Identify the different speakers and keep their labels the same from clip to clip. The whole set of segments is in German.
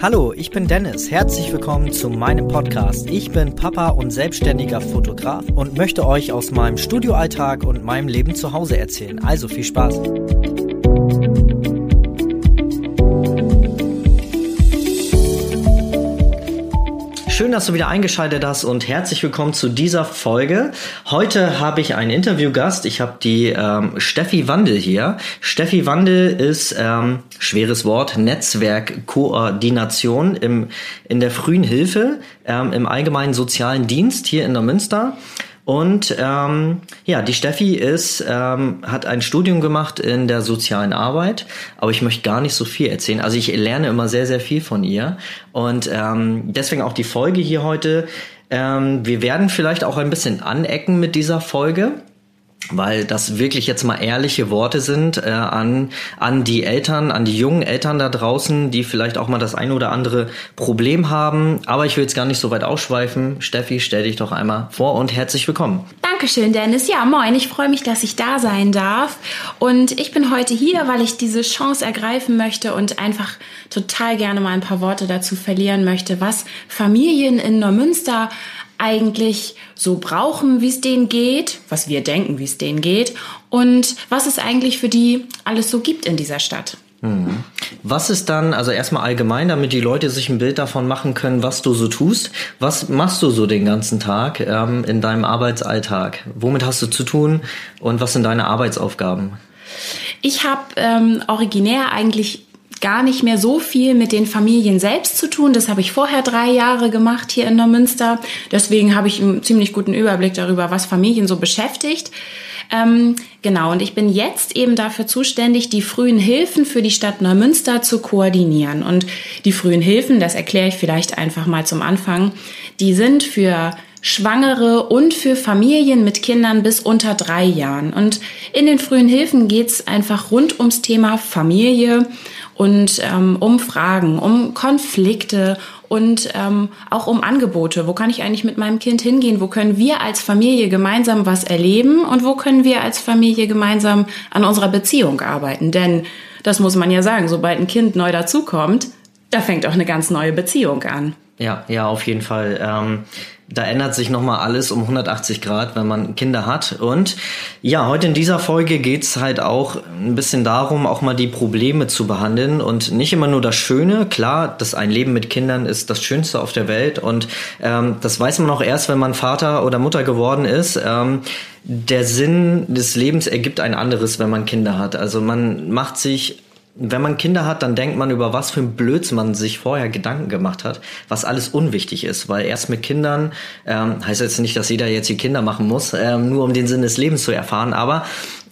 Speaker 1: Hallo, ich bin Dennis. Herzlich willkommen zu meinem Podcast. Ich bin Papa und selbstständiger Fotograf und möchte euch aus meinem Studioalltag und meinem Leben zu Hause erzählen. Also viel Spaß. Schön, dass du wieder eingeschaltet hast und herzlich willkommen zu dieser Folge. Heute habe ich einen Interviewgast. Ich habe die ähm, Steffi Wandel hier. Steffi Wandel ist, ähm, schweres Wort, Netzwerkkoordination im, in der frühen Hilfe ähm, im allgemeinen sozialen Dienst hier in der Münster. Und ähm, ja, die Steffi ist, ähm, hat ein Studium gemacht in der sozialen Arbeit, aber ich möchte gar nicht so viel erzählen. Also ich lerne immer sehr, sehr viel von ihr. Und ähm, deswegen auch die Folge hier heute. Ähm, wir werden vielleicht auch ein bisschen anecken mit dieser Folge weil das wirklich jetzt mal ehrliche Worte sind äh, an, an die Eltern, an die jungen Eltern da draußen, die vielleicht auch mal das ein oder andere Problem haben. Aber ich will jetzt gar nicht so weit ausschweifen. Steffi, stell dich doch einmal vor und herzlich willkommen.
Speaker 2: Dankeschön, Dennis. Ja, moin. Ich freue mich, dass ich da sein darf. Und ich bin heute hier, weil ich diese Chance ergreifen möchte und einfach total gerne mal ein paar Worte dazu verlieren möchte, was Familien in Neumünster eigentlich so brauchen, wie es denen geht, was wir denken, wie es denen geht und was es eigentlich für die alles so gibt in dieser Stadt.
Speaker 1: Mhm. Was ist dann, also erstmal allgemein, damit die Leute sich ein Bild davon machen können, was du so tust. Was machst du so den ganzen Tag ähm, in deinem Arbeitsalltag? Womit hast du zu tun und was sind deine Arbeitsaufgaben?
Speaker 2: Ich habe ähm, originär eigentlich gar nicht mehr so viel mit den Familien selbst zu tun. Das habe ich vorher drei Jahre gemacht hier in Neumünster. Deswegen habe ich einen ziemlich guten Überblick darüber, was Familien so beschäftigt. Ähm, genau, und ich bin jetzt eben dafür zuständig, die frühen Hilfen für die Stadt Neumünster zu koordinieren. Und die frühen Hilfen, das erkläre ich vielleicht einfach mal zum Anfang, die sind für Schwangere und für Familien mit Kindern bis unter drei Jahren. Und in den frühen Hilfen geht es einfach rund ums Thema Familie und ähm, um Fragen, um Konflikte und ähm, auch um Angebote. Wo kann ich eigentlich mit meinem Kind hingehen? Wo können wir als Familie gemeinsam was erleben und wo können wir als Familie gemeinsam an unserer Beziehung arbeiten? Denn das muss man ja sagen, sobald ein Kind neu dazukommt, da fängt auch eine ganz neue Beziehung an.
Speaker 1: Ja, ja, auf jeden Fall. Ähm, da ändert sich nochmal alles um 180 Grad, wenn man Kinder hat. Und ja, heute in dieser Folge geht's halt auch ein bisschen darum, auch mal die Probleme zu behandeln und nicht immer nur das Schöne. Klar, dass ein Leben mit Kindern ist das Schönste auf der Welt und ähm, das weiß man auch erst, wenn man Vater oder Mutter geworden ist. Ähm, der Sinn des Lebens ergibt ein anderes, wenn man Kinder hat. Also man macht sich wenn man Kinder hat, dann denkt man über was für ein Blödsinn man sich vorher Gedanken gemacht hat, was alles unwichtig ist, weil erst mit Kindern ähm, heißt jetzt nicht, dass jeder jetzt die Kinder machen muss, ähm, nur um den Sinn des Lebens zu erfahren, aber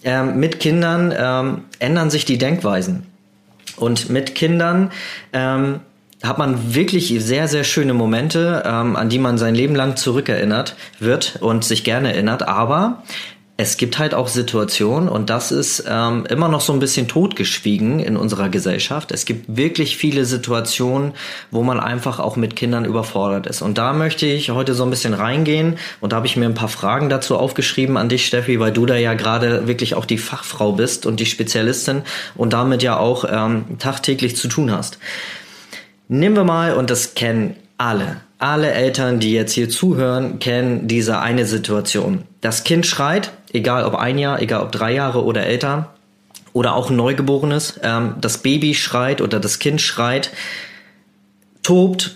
Speaker 1: ähm, mit Kindern ähm, ändern sich die Denkweisen. Und mit Kindern ähm, hat man wirklich sehr, sehr schöne Momente, ähm, an die man sein Leben lang zurückerinnert wird und sich gerne erinnert. Aber es gibt halt auch Situationen, und das ist ähm, immer noch so ein bisschen totgeschwiegen in unserer Gesellschaft. Es gibt wirklich viele Situationen, wo man einfach auch mit Kindern überfordert ist. Und da möchte ich heute so ein bisschen reingehen. Und da habe ich mir ein paar Fragen dazu aufgeschrieben an dich, Steffi, weil du da ja gerade wirklich auch die Fachfrau bist und die Spezialistin und damit ja auch ähm, tagtäglich zu tun hast. Nehmen wir mal, und das kennen alle, alle Eltern, die jetzt hier zuhören, kennen diese eine Situation. Das Kind schreit, egal ob ein Jahr, egal ob drei Jahre oder älter, oder auch ein Neugeborenes. Ähm, das Baby schreit oder das Kind schreit, tobt,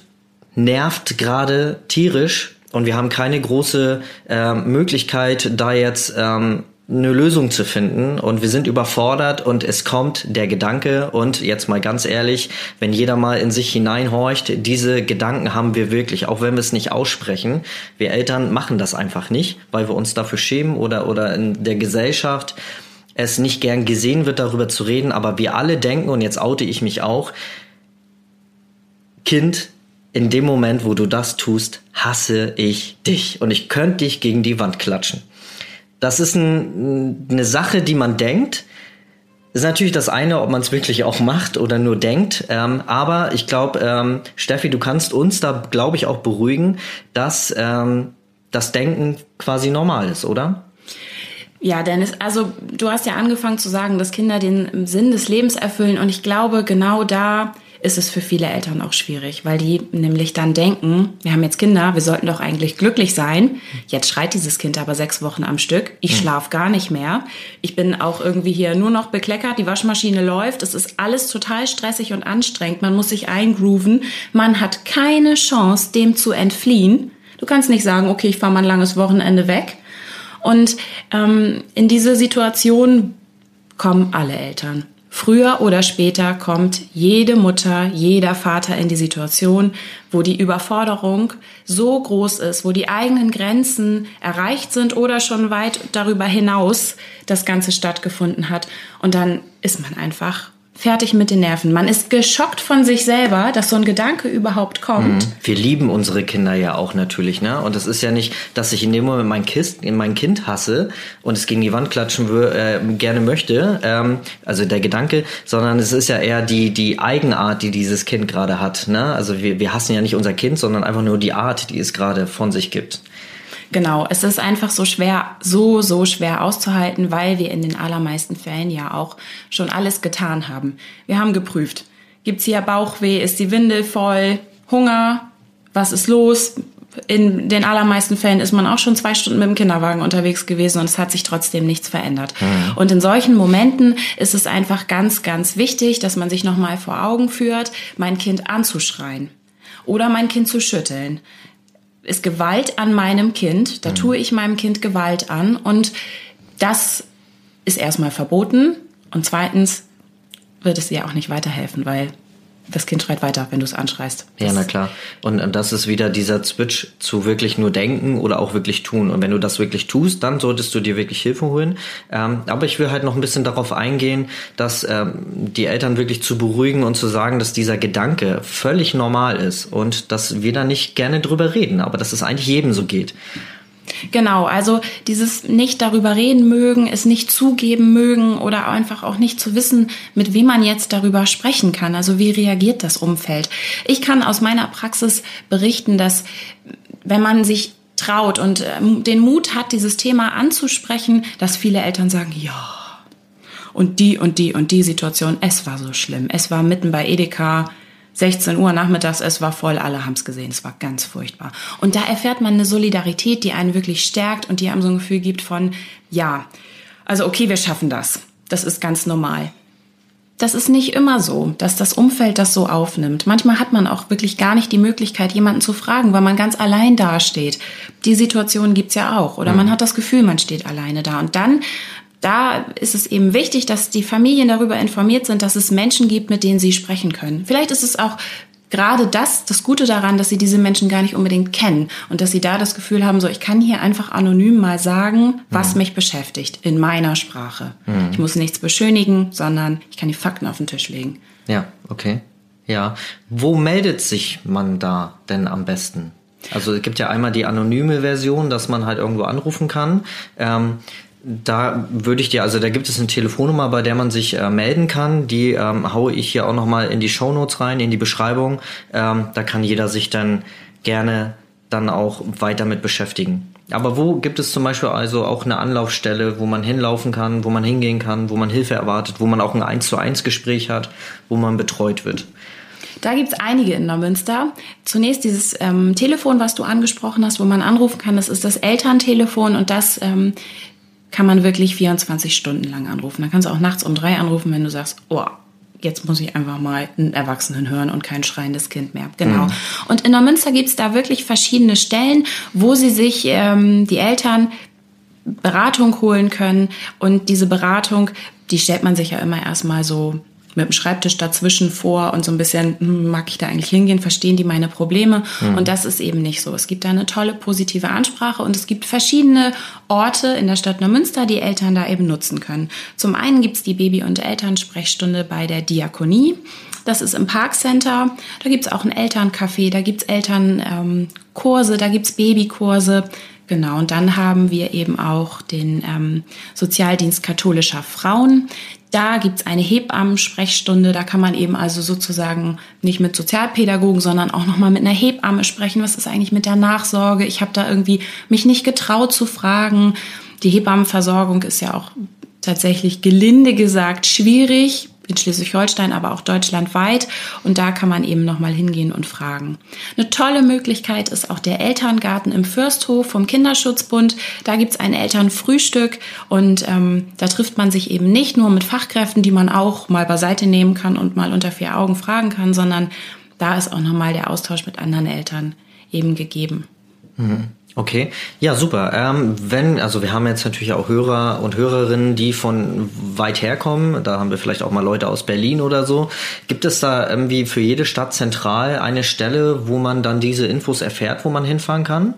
Speaker 1: nervt gerade tierisch und wir haben keine große äh, Möglichkeit, da jetzt ähm, eine Lösung zu finden und wir sind überfordert und es kommt der Gedanke und jetzt mal ganz ehrlich, wenn jeder mal in sich hineinhorcht, diese Gedanken haben wir wirklich, auch wenn wir es nicht aussprechen. Wir Eltern machen das einfach nicht, weil wir uns dafür schämen oder, oder in der Gesellschaft es nicht gern gesehen wird, darüber zu reden, aber wir alle denken, und jetzt oute ich mich auch, Kind, in dem Moment, wo du das tust, hasse ich dich und ich könnte dich gegen die Wand klatschen. Das ist ein, eine Sache, die man denkt. Ist natürlich das eine, ob man es wirklich auch macht oder nur denkt. Ähm, aber ich glaube, ähm, Steffi, du kannst uns da, glaube ich, auch beruhigen, dass ähm, das Denken quasi normal ist, oder?
Speaker 2: Ja, Dennis, also du hast ja angefangen zu sagen, dass Kinder den Sinn des Lebens erfüllen und ich glaube, genau da ist es für viele Eltern auch schwierig, weil die nämlich dann denken, wir haben jetzt Kinder, wir sollten doch eigentlich glücklich sein. Jetzt schreit dieses Kind aber sechs Wochen am Stück. Ich schlaf gar nicht mehr. Ich bin auch irgendwie hier nur noch bekleckert. Die Waschmaschine läuft. Es ist alles total stressig und anstrengend. Man muss sich eingrooven. Man hat keine Chance, dem zu entfliehen. Du kannst nicht sagen, okay, ich fahre mal ein langes Wochenende weg. Und ähm, in diese Situation kommen alle Eltern. Früher oder später kommt jede Mutter, jeder Vater in die Situation, wo die Überforderung so groß ist, wo die eigenen Grenzen erreicht sind oder schon weit darüber hinaus das Ganze stattgefunden hat. Und dann ist man einfach fertig mit den Nerven. Man ist geschockt von sich selber, dass so ein Gedanke überhaupt kommt. Mhm.
Speaker 1: Wir lieben unsere Kinder ja auch natürlich, ne? Und es ist ja nicht, dass ich in dem Moment mein, Kist, mein Kind hasse und es gegen die Wand klatschen äh, gerne möchte, ähm, also der Gedanke, sondern es ist ja eher die, die Eigenart, die dieses Kind gerade hat, ne? Also wir, wir hassen ja nicht unser Kind, sondern einfach nur die Art, die es gerade von sich gibt.
Speaker 2: Genau, es ist einfach so schwer, so, so schwer auszuhalten, weil wir in den allermeisten Fällen ja auch schon alles getan haben. Wir haben geprüft. Gibt's hier Bauchweh? Ist die Windel voll? Hunger? Was ist los? In den allermeisten Fällen ist man auch schon zwei Stunden mit dem Kinderwagen unterwegs gewesen und es hat sich trotzdem nichts verändert. Mhm. Und in solchen Momenten ist es einfach ganz, ganz wichtig, dass man sich nochmal vor Augen führt, mein Kind anzuschreien oder mein Kind zu schütteln ist Gewalt an meinem Kind. Da mhm. tue ich meinem Kind Gewalt an. Und das ist erstmal verboten. Und zweitens wird es ihr auch nicht weiterhelfen, weil das Kind schreit weiter, wenn du es anschreist.
Speaker 1: Das ja, na klar. Und das ist wieder dieser Switch zu wirklich nur denken oder auch wirklich tun. Und wenn du das wirklich tust, dann solltest du dir wirklich Hilfe holen. Ähm, aber ich will halt noch ein bisschen darauf eingehen, dass ähm, die Eltern wirklich zu beruhigen und zu sagen, dass dieser Gedanke völlig normal ist und dass wir da nicht gerne drüber reden, aber dass es eigentlich jedem so geht.
Speaker 2: Genau, also dieses nicht darüber reden mögen, es nicht zugeben mögen oder einfach auch nicht zu wissen, mit wem man jetzt darüber sprechen kann. Also wie reagiert das Umfeld? Ich kann aus meiner Praxis berichten, dass wenn man sich traut und ähm, den Mut hat, dieses Thema anzusprechen, dass viele Eltern sagen, ja. Und die und die und die Situation, es war so schlimm. Es war mitten bei Edeka, 16 Uhr nachmittags, es war voll, alle haben es gesehen, es war ganz furchtbar. Und da erfährt man eine Solidarität, die einen wirklich stärkt und die einem so ein Gefühl gibt von, ja, also okay, wir schaffen das. Das ist ganz normal. Das ist nicht immer so, dass das Umfeld das so aufnimmt. Manchmal hat man auch wirklich gar nicht die Möglichkeit, jemanden zu fragen, weil man ganz allein dasteht. Die Situation gibt's ja auch. Oder man hat das Gefühl, man steht alleine da. Und dann da ist es eben wichtig, dass die Familien darüber informiert sind, dass es Menschen gibt, mit denen sie sprechen können. Vielleicht ist es auch gerade das, das Gute daran, dass sie diese Menschen gar nicht unbedingt kennen und dass sie da das Gefühl haben, so ich kann hier einfach anonym mal sagen, was mhm. mich beschäftigt in meiner Sprache. Mhm. Ich muss nichts beschönigen, sondern ich kann die Fakten auf den Tisch legen.
Speaker 1: Ja, okay. Ja. Wo meldet sich man da denn am besten? Also es gibt ja einmal die anonyme Version, dass man halt irgendwo anrufen kann. Ähm, da würde ich dir, also da gibt es eine Telefonnummer, bei der man sich äh, melden kann. Die ähm, haue ich hier auch nochmal in die Show Notes rein, in die Beschreibung. Ähm, da kann jeder sich dann gerne dann auch weiter mit beschäftigen. Aber wo gibt es zum Beispiel also auch eine Anlaufstelle, wo man hinlaufen kann, wo man hingehen kann, wo man Hilfe erwartet, wo man auch ein 1 zu 1 Gespräch hat, wo man betreut wird?
Speaker 2: Da gibt's einige in Neumünster. Zunächst dieses ähm, Telefon, was du angesprochen hast, wo man anrufen kann, das ist das Elterntelefon und das ähm, kann man wirklich 24 Stunden lang anrufen. Da kannst du auch nachts um drei anrufen, wenn du sagst, oh, jetzt muss ich einfach mal einen Erwachsenen hören und kein schreiendes Kind mehr. Genau. Mhm. Und in Neumünster gibt's da wirklich verschiedene Stellen, wo sie sich ähm, die Eltern Beratung holen können. Und diese Beratung, die stellt man sich ja immer erstmal so mit dem Schreibtisch dazwischen vor und so ein bisschen, hm, mag ich da eigentlich hingehen, verstehen die meine Probleme? Mhm. Und das ist eben nicht so. Es gibt da eine tolle positive Ansprache und es gibt verschiedene Orte in der Stadt Neumünster, die Eltern da eben nutzen können. Zum einen gibt's die Baby- und Elternsprechstunde bei der Diakonie. Das ist im Parkcenter. Da gibt's auch ein Elterncafé, da gibt's Elternkurse, ähm, da gibt's Babykurse. Genau, und dann haben wir eben auch den ähm, Sozialdienst katholischer Frauen. Da gibt's eine Hebammensprechstunde, da kann man eben also sozusagen nicht mit Sozialpädagogen, sondern auch nochmal mit einer Hebamme sprechen. Was ist eigentlich mit der Nachsorge? Ich habe da irgendwie mich nicht getraut zu fragen. Die Hebammenversorgung ist ja auch tatsächlich gelinde gesagt schwierig. In Schleswig-Holstein, aber auch deutschlandweit. Und da kann man eben nochmal hingehen und fragen. Eine tolle Möglichkeit ist auch der Elterngarten im Fürsthof vom Kinderschutzbund. Da gibt's ein Elternfrühstück und ähm, da trifft man sich eben nicht nur mit Fachkräften, die man auch mal beiseite nehmen kann und mal unter vier Augen fragen kann, sondern da ist auch nochmal der Austausch mit anderen Eltern eben gegeben.
Speaker 1: Mhm. Okay, ja super. Ähm, wenn, also wir haben jetzt natürlich auch Hörer und Hörerinnen, die von weit herkommen. Da haben wir vielleicht auch mal Leute aus Berlin oder so. Gibt es da irgendwie für jede Stadt zentral eine Stelle, wo man dann diese Infos erfährt, wo man hinfahren kann?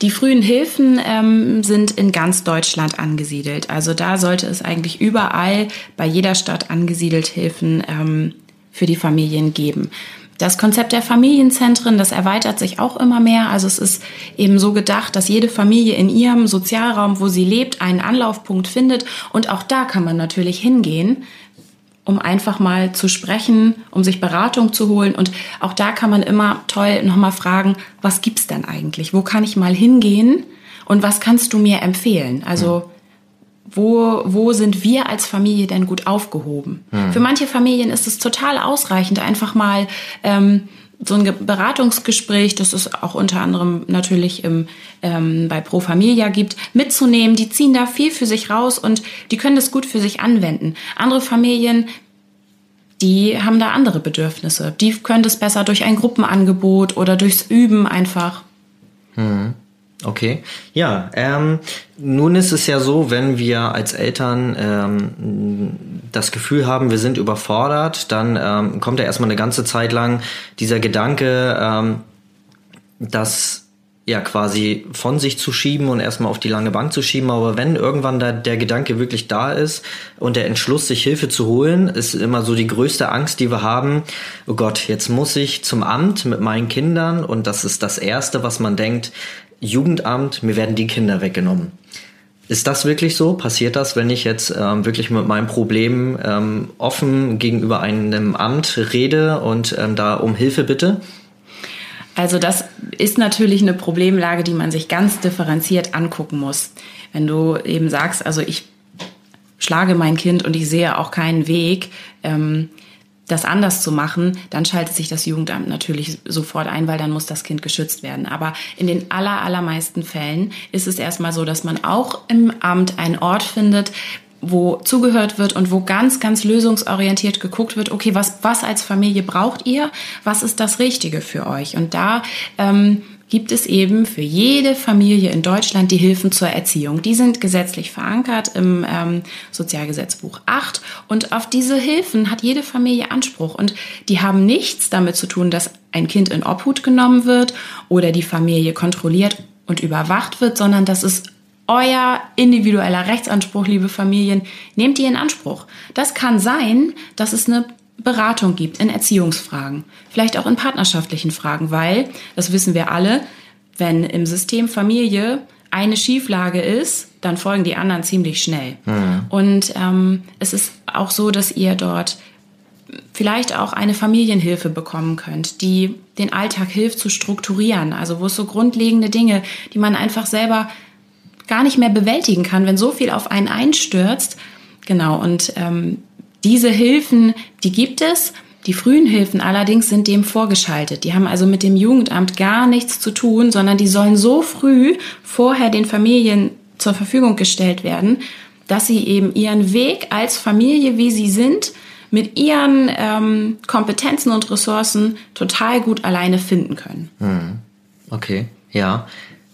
Speaker 2: Die frühen Hilfen ähm, sind in ganz Deutschland angesiedelt. Also da sollte es eigentlich überall bei jeder Stadt angesiedelt Hilfen ähm, für die Familien geben. Das Konzept der Familienzentren, das erweitert sich auch immer mehr. Also es ist eben so gedacht, dass jede Familie in ihrem Sozialraum, wo sie lebt, einen Anlaufpunkt findet. Und auch da kann man natürlich hingehen, um einfach mal zu sprechen, um sich Beratung zu holen. Und auch da kann man immer toll nochmal fragen, was gibt's denn eigentlich? Wo kann ich mal hingehen? Und was kannst du mir empfehlen? Also, wo, wo sind wir als Familie denn gut aufgehoben? Hm. Für manche Familien ist es total ausreichend, einfach mal ähm, so ein Beratungsgespräch, das es auch unter anderem natürlich im, ähm, bei Pro Familia gibt, mitzunehmen. Die ziehen da viel für sich raus und die können das gut für sich anwenden. Andere Familien, die haben da andere Bedürfnisse. Die können das besser durch ein Gruppenangebot oder durchs Üben einfach.
Speaker 1: Hm. Okay, ja. Ähm, nun ist es ja so, wenn wir als Eltern ähm, das Gefühl haben, wir sind überfordert, dann ähm, kommt ja erstmal eine ganze Zeit lang dieser Gedanke, ähm, dass ja quasi von sich zu schieben und erstmal auf die lange Bank zu schieben. Aber wenn irgendwann da der Gedanke wirklich da ist und der Entschluss, sich Hilfe zu holen, ist immer so die größte Angst, die wir haben. Oh Gott, jetzt muss ich zum Amt mit meinen Kindern und das ist das Erste, was man denkt. Jugendamt, mir werden die Kinder weggenommen. Ist das wirklich so? Passiert das, wenn ich jetzt ähm, wirklich mit meinem Problem ähm, offen gegenüber einem Amt rede und ähm, da um Hilfe bitte?
Speaker 2: Also das ist natürlich eine Problemlage, die man sich ganz differenziert angucken muss. Wenn du eben sagst, also ich schlage mein Kind und ich sehe auch keinen Weg, ähm, das anders zu machen, dann schaltet sich das Jugendamt natürlich sofort ein, weil dann muss das Kind geschützt werden. Aber in den aller, allermeisten Fällen ist es erstmal so, dass man auch im Amt einen Ort findet, wo zugehört wird und wo ganz, ganz lösungsorientiert geguckt wird, okay, was, was als Familie braucht ihr? Was ist das Richtige für euch? Und da ähm, gibt es eben für jede Familie in Deutschland die Hilfen zur Erziehung. Die sind gesetzlich verankert im ähm, Sozialgesetzbuch 8 und auf diese Hilfen hat jede Familie Anspruch und die haben nichts damit zu tun, dass ein Kind in Obhut genommen wird oder die Familie kontrolliert und überwacht wird, sondern das ist euer individueller Rechtsanspruch, liebe Familien, nehmt die in Anspruch. Das kann sein, dass es eine Beratung gibt in Erziehungsfragen, vielleicht auch in partnerschaftlichen Fragen, weil, das wissen wir alle, wenn im System Familie eine Schieflage ist, dann folgen die anderen ziemlich schnell. Mhm. Und ähm, es ist auch so, dass ihr dort vielleicht auch eine Familienhilfe bekommen könnt, die den Alltag hilft zu strukturieren. Also wo es so grundlegende Dinge, die man einfach selber gar nicht mehr bewältigen kann, wenn so viel auf einen einstürzt. Genau, und ähm, diese Hilfen, die gibt es. Die frühen Hilfen allerdings sind dem vorgeschaltet. Die haben also mit dem Jugendamt gar nichts zu tun, sondern die sollen so früh vorher den Familien zur Verfügung gestellt werden, dass sie eben ihren Weg als Familie, wie sie sind, mit ihren ähm, Kompetenzen und Ressourcen total gut alleine finden können.
Speaker 1: Hm. Okay, ja.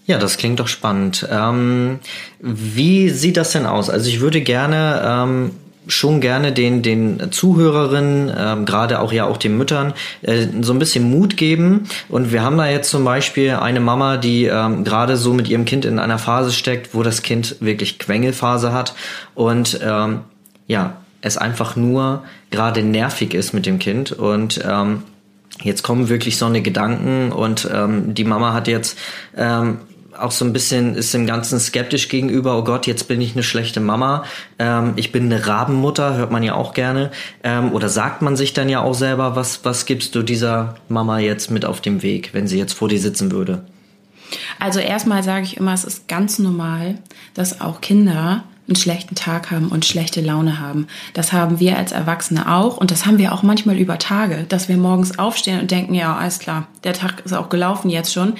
Speaker 1: Ja, das klingt doch spannend. Ähm, wie sieht das denn aus? Also ich würde gerne ähm, schon gerne den, den Zuhörerinnen, ähm, gerade auch ja auch den Müttern, äh, so ein bisschen Mut geben. Und wir haben da jetzt zum Beispiel eine Mama, die ähm, gerade so mit ihrem Kind in einer Phase steckt, wo das Kind wirklich Quengelphase hat und ähm, ja, es einfach nur gerade nervig ist mit dem Kind und ähm, jetzt kommen wirklich so eine Gedanken und ähm, die Mama hat jetzt ähm, auch so ein bisschen ist dem Ganzen skeptisch gegenüber, oh Gott, jetzt bin ich eine schlechte Mama, ähm, ich bin eine Rabenmutter, hört man ja auch gerne. Ähm, oder sagt man sich dann ja auch selber, was, was gibst du dieser Mama jetzt mit auf dem Weg, wenn sie jetzt vor dir sitzen würde?
Speaker 2: Also erstmal sage ich immer, es ist ganz normal, dass auch Kinder einen schlechten Tag haben und schlechte Laune haben. Das haben wir als Erwachsene auch und das haben wir auch manchmal über Tage, dass wir morgens aufstehen und denken, ja, alles klar, der Tag ist auch gelaufen jetzt schon.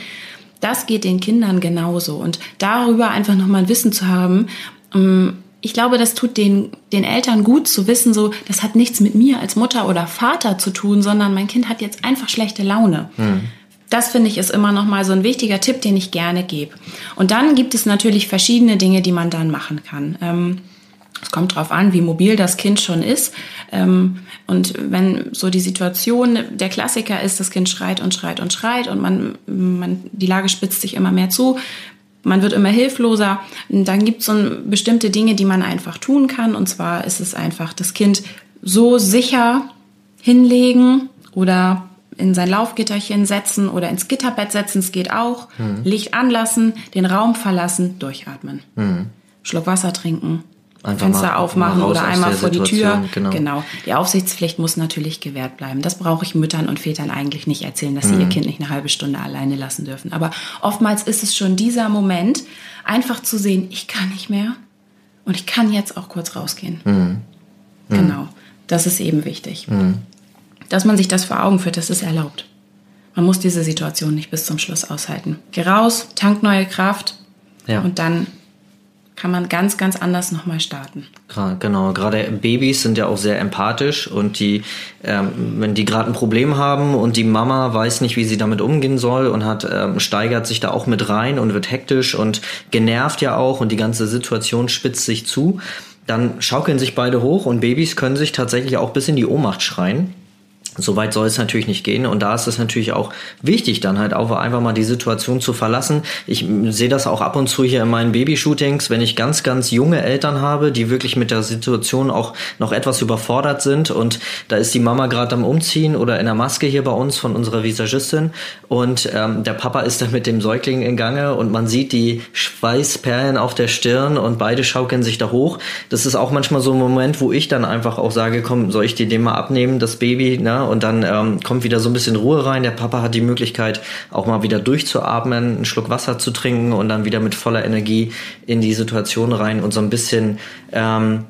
Speaker 2: Das geht den Kindern genauso und darüber einfach nochmal ein Wissen zu haben, ähm, ich glaube, das tut den, den Eltern gut zu wissen, so, das hat nichts mit mir als Mutter oder Vater zu tun, sondern mein Kind hat jetzt einfach schlechte Laune. Hm. Das finde ich ist immer noch mal so ein wichtiger Tipp, den ich gerne gebe. Und dann gibt es natürlich verschiedene Dinge, die man dann machen kann. Ähm, es kommt darauf an, wie mobil das Kind schon ist. Ähm, und wenn so die Situation, der Klassiker ist, das Kind schreit und schreit und schreit und man, man, die Lage spitzt sich immer mehr zu, man wird immer hilfloser, dann gibt es so bestimmte Dinge, die man einfach tun kann. Und zwar ist es einfach das Kind so sicher hinlegen oder in sein Laufgitterchen setzen oder ins Gitterbett setzen, es geht auch. Mhm. Licht anlassen, den Raum verlassen, durchatmen. Mhm. Schluck Wasser trinken, Einfach Fenster mal, aufmachen mal oder einmal vor die Tür. Genau. genau. Die Aufsichtspflicht muss natürlich gewährt bleiben. Das brauche ich Müttern und Vätern eigentlich nicht erzählen, dass sie ihr mhm. Kind nicht eine halbe Stunde alleine lassen dürfen. Aber oftmals ist es schon dieser Moment, einfach zu sehen, ich kann nicht mehr und ich kann jetzt auch kurz rausgehen. Mhm. Mhm. Genau. Das ist eben wichtig. Mhm dass man sich das vor Augen führt, das ist erlaubt. Man muss diese Situation nicht bis zum Schluss aushalten. Geh raus, tank neue Kraft ja. und dann kann man ganz, ganz anders nochmal starten.
Speaker 1: Genau, gerade Babys sind ja auch sehr empathisch und die, ähm, wenn die gerade ein Problem haben und die Mama weiß nicht, wie sie damit umgehen soll und hat, ähm, steigert sich da auch mit rein und wird hektisch und genervt ja auch und die ganze Situation spitzt sich zu, dann schaukeln sich beide hoch und Babys können sich tatsächlich auch bis in die Ohnmacht schreien. Soweit soll es natürlich nicht gehen. Und da ist es natürlich auch wichtig, dann halt auch einfach mal die Situation zu verlassen. Ich sehe das auch ab und zu hier in meinen Babyshootings, wenn ich ganz, ganz junge Eltern habe, die wirklich mit der Situation auch noch etwas überfordert sind. Und da ist die Mama gerade am Umziehen oder in der Maske hier bei uns von unserer Visagistin. Und ähm, der Papa ist dann mit dem Säugling in Gange und man sieht die Schweißperlen auf der Stirn und beide schaukeln sich da hoch. Das ist auch manchmal so ein Moment, wo ich dann einfach auch sage, komm, soll ich dir den mal abnehmen, das Baby, ne? Und dann ähm, kommt wieder so ein bisschen Ruhe rein. Der Papa hat die Möglichkeit, auch mal wieder durchzuatmen, einen Schluck Wasser zu trinken und dann wieder mit voller Energie in die Situation rein und so ein bisschen ähm,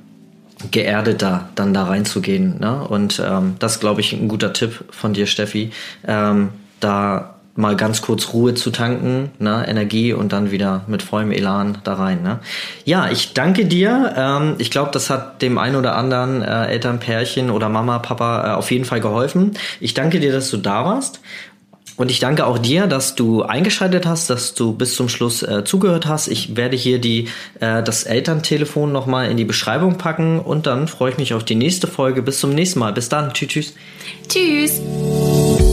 Speaker 1: geerdeter dann da reinzugehen. Ne? Und ähm, das glaube ich ein guter Tipp von dir, Steffi. Ähm, da mal ganz kurz Ruhe zu tanken, ne, Energie und dann wieder mit vollem Elan da rein. Ne? Ja, ich danke dir. Ähm, ich glaube, das hat dem ein oder anderen äh, Elternpärchen oder Mama, Papa äh, auf jeden Fall geholfen. Ich danke dir, dass du da warst. Und ich danke auch dir, dass du eingeschaltet hast, dass du bis zum Schluss äh, zugehört hast. Ich werde hier die, äh, das Elterntelefon nochmal in die Beschreibung packen und dann freue ich mich auf die nächste Folge. Bis zum nächsten Mal. Bis dann. Tschüss. Tschüss. Tschüss.